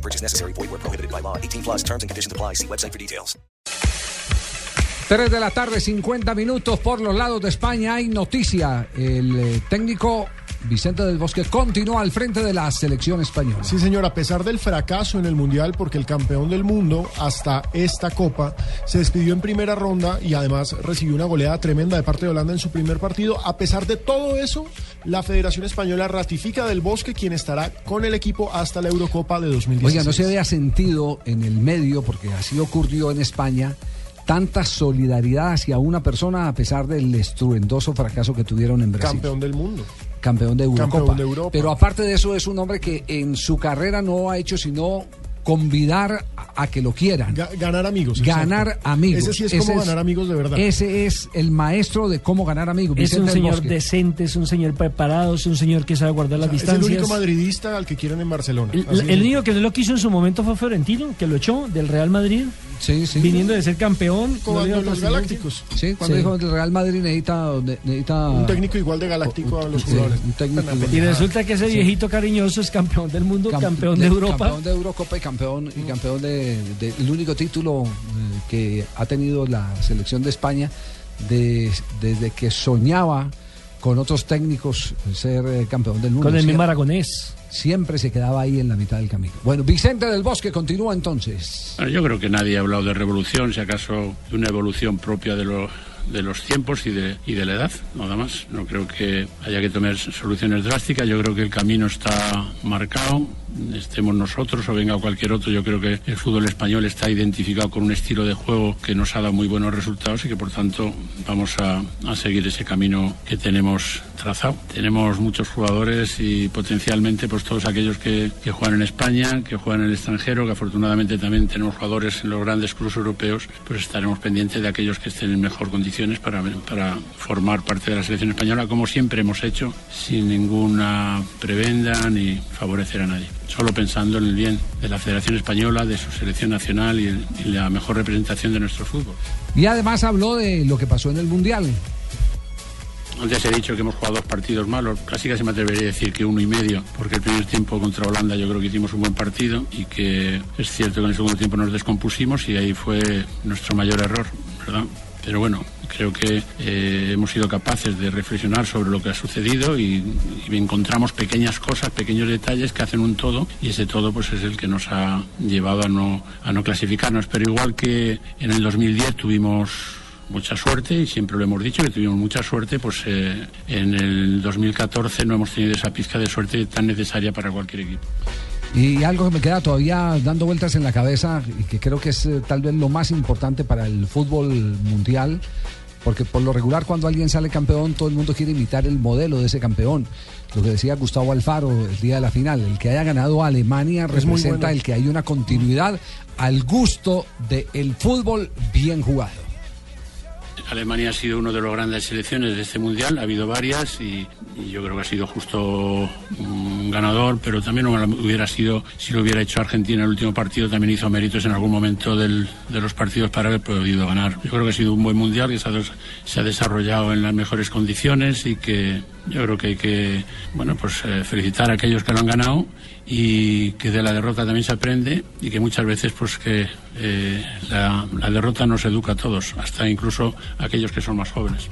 No purchase necessary. Void where prohibited by law. 18 plus terms and conditions apply. See website for details. 3 de la tarde, 50 minutos por los lados de España. Hay noticia. El eh, técnico Vicente del Bosque continúa al frente de la selección española. Sí, señor, a pesar del fracaso en el Mundial, porque el campeón del mundo hasta esta Copa se despidió en primera ronda y además recibió una goleada tremenda de parte de Holanda en su primer partido. A pesar de todo eso, la Federación Española ratifica del Bosque quien estará con el equipo hasta la Eurocopa de 2016. Oiga, no se había sentido en el medio, porque así ocurrió en España, tanta solidaridad hacia una persona a pesar del estruendoso fracaso que tuvieron en Brasil. Campeón del mundo. campeón de Eurocopa. Campeón de Europa. Pero aparte de eso es un hombre que en su carrera no ha hecho sino convidar a, que lo quieran. Ga- ganar amigos. ganar exacto. amigos. Ese sí es como ganar amigos de verdad. Ese es el maestro de cómo ganar amigos. Es un Vicente señor decente, es un señor preparado, es un señor que sabe guardar las es el distancias. único madridista al que quieren en Barcelona. El, el es. único que no lo quiso en su momento fue Florentino, que lo echó del Real Madrid, Sí, sí. viniendo de ser campeón. Con no los galácticos. Sí, cuando Sí. dijo el Real Madrid necesita, necesita Un técnico igual de galáctico a los Sí, jugadores. un técnico igual. Y resulta que ese viejito cariñoso es campeón del mundo, Camp- campeón de, Europa. Campeón de Eurocopa y campeón, y campeón de, de- el único título eh, que ha tenido la selección de España de- desde que soñaba con otros técnicos ser eh, campeón del mundo. Con el mismo siempre, aragonés. siempre se quedaba ahí en la mitad del camino. Bueno, Vicente del Bosque continúa entonces. Bueno, yo creo que nadie ha hablado de revolución, si acaso de una evolución propia de, lo- de los tiempos y de, y de la edad, nada más. No creo que haya que tomar soluciones drásticas, yo creo que el camino está marcado, estemos nosotros o venga cualquier otro, yo creo que el fútbol español está identificado con un estilo de juego que nos ha dado muy buenos resultados y que por tanto vamos a, a seguir ese camino que tenemos trazado. Tenemos muchos jugadores y potencialmente pues todos aquellos que, que juegan en España, que juegan en el extranjero, que afortunadamente también tenemos jugadores en los grandes clubes europeos, pues estaremos pendientes de aquellos que estén en mejor condiciones para, para formar parte de la selección española, como siempre hemos hecho, sin ninguna prebenda ni favorecer a nadie. Solo pensando en el bien de la Federación Española, de su selección nacional y, el- y la mejor representación de nuestro fútbol. Y además habló de lo que pasó en el Mundial. Antes he dicho que hemos jugado dos partidos malos, casi casi me atrevería a decir que uno y medio, porque el primer tiempo contra Holanda yo creo que hicimos un buen partido y que es cierto que en el segundo tiempo nos descompusimos y ahí fue nuestro mayor error, ¿verdad? Pero bueno, creo que eh, hemos sido capaces de reflexionar sobre lo que ha sucedido y, encontramos pequeñas cosas, pequeños detalles que hacen un todo y ese todo pues es el que nos ha llevado a no, a no clasificarnos. Pero igual que en el 2010 tuvimos mucha suerte y siempre lo hemos dicho que tuvimos mucha suerte, pues eh, en el 2014 no hemos tenido esa pizca de suerte tan necesaria para cualquier equipo. Y algo que me queda todavía dando vueltas en la cabeza y que creo que es eh, tal vez lo más importante para el fútbol mundial, porque por lo regular cuando alguien sale campeón todo el mundo quiere imitar el modelo de ese campeón. Lo que decía Gustavo Alfaro el día de la final, el que haya ganado a Alemania Es representa bueno. el que hay una continuidad al gusto del fútbol bien jugado. Alemania ha sido uno de los grandes selecciones de este mundial, ha habido varias y, yo creo que ha sido justo un ganador, pero también hubiera sido, si lo hubiera hecho Argentina en el último partido, también hizo méritos en algún momento del- de los partidos para haber podido ganar. Yo creo que ha sido un buen mundial que se ha, se ha desarrollado en las mejores condiciones y que yo creo que hay que bueno pues eh, felicitar a aquellos que lo han ganado y que de la derrota también se aprende y que muchas veces pues que eh, la, la derrota nos educa a todos, hasta incluso aquellos que son más jóvenes.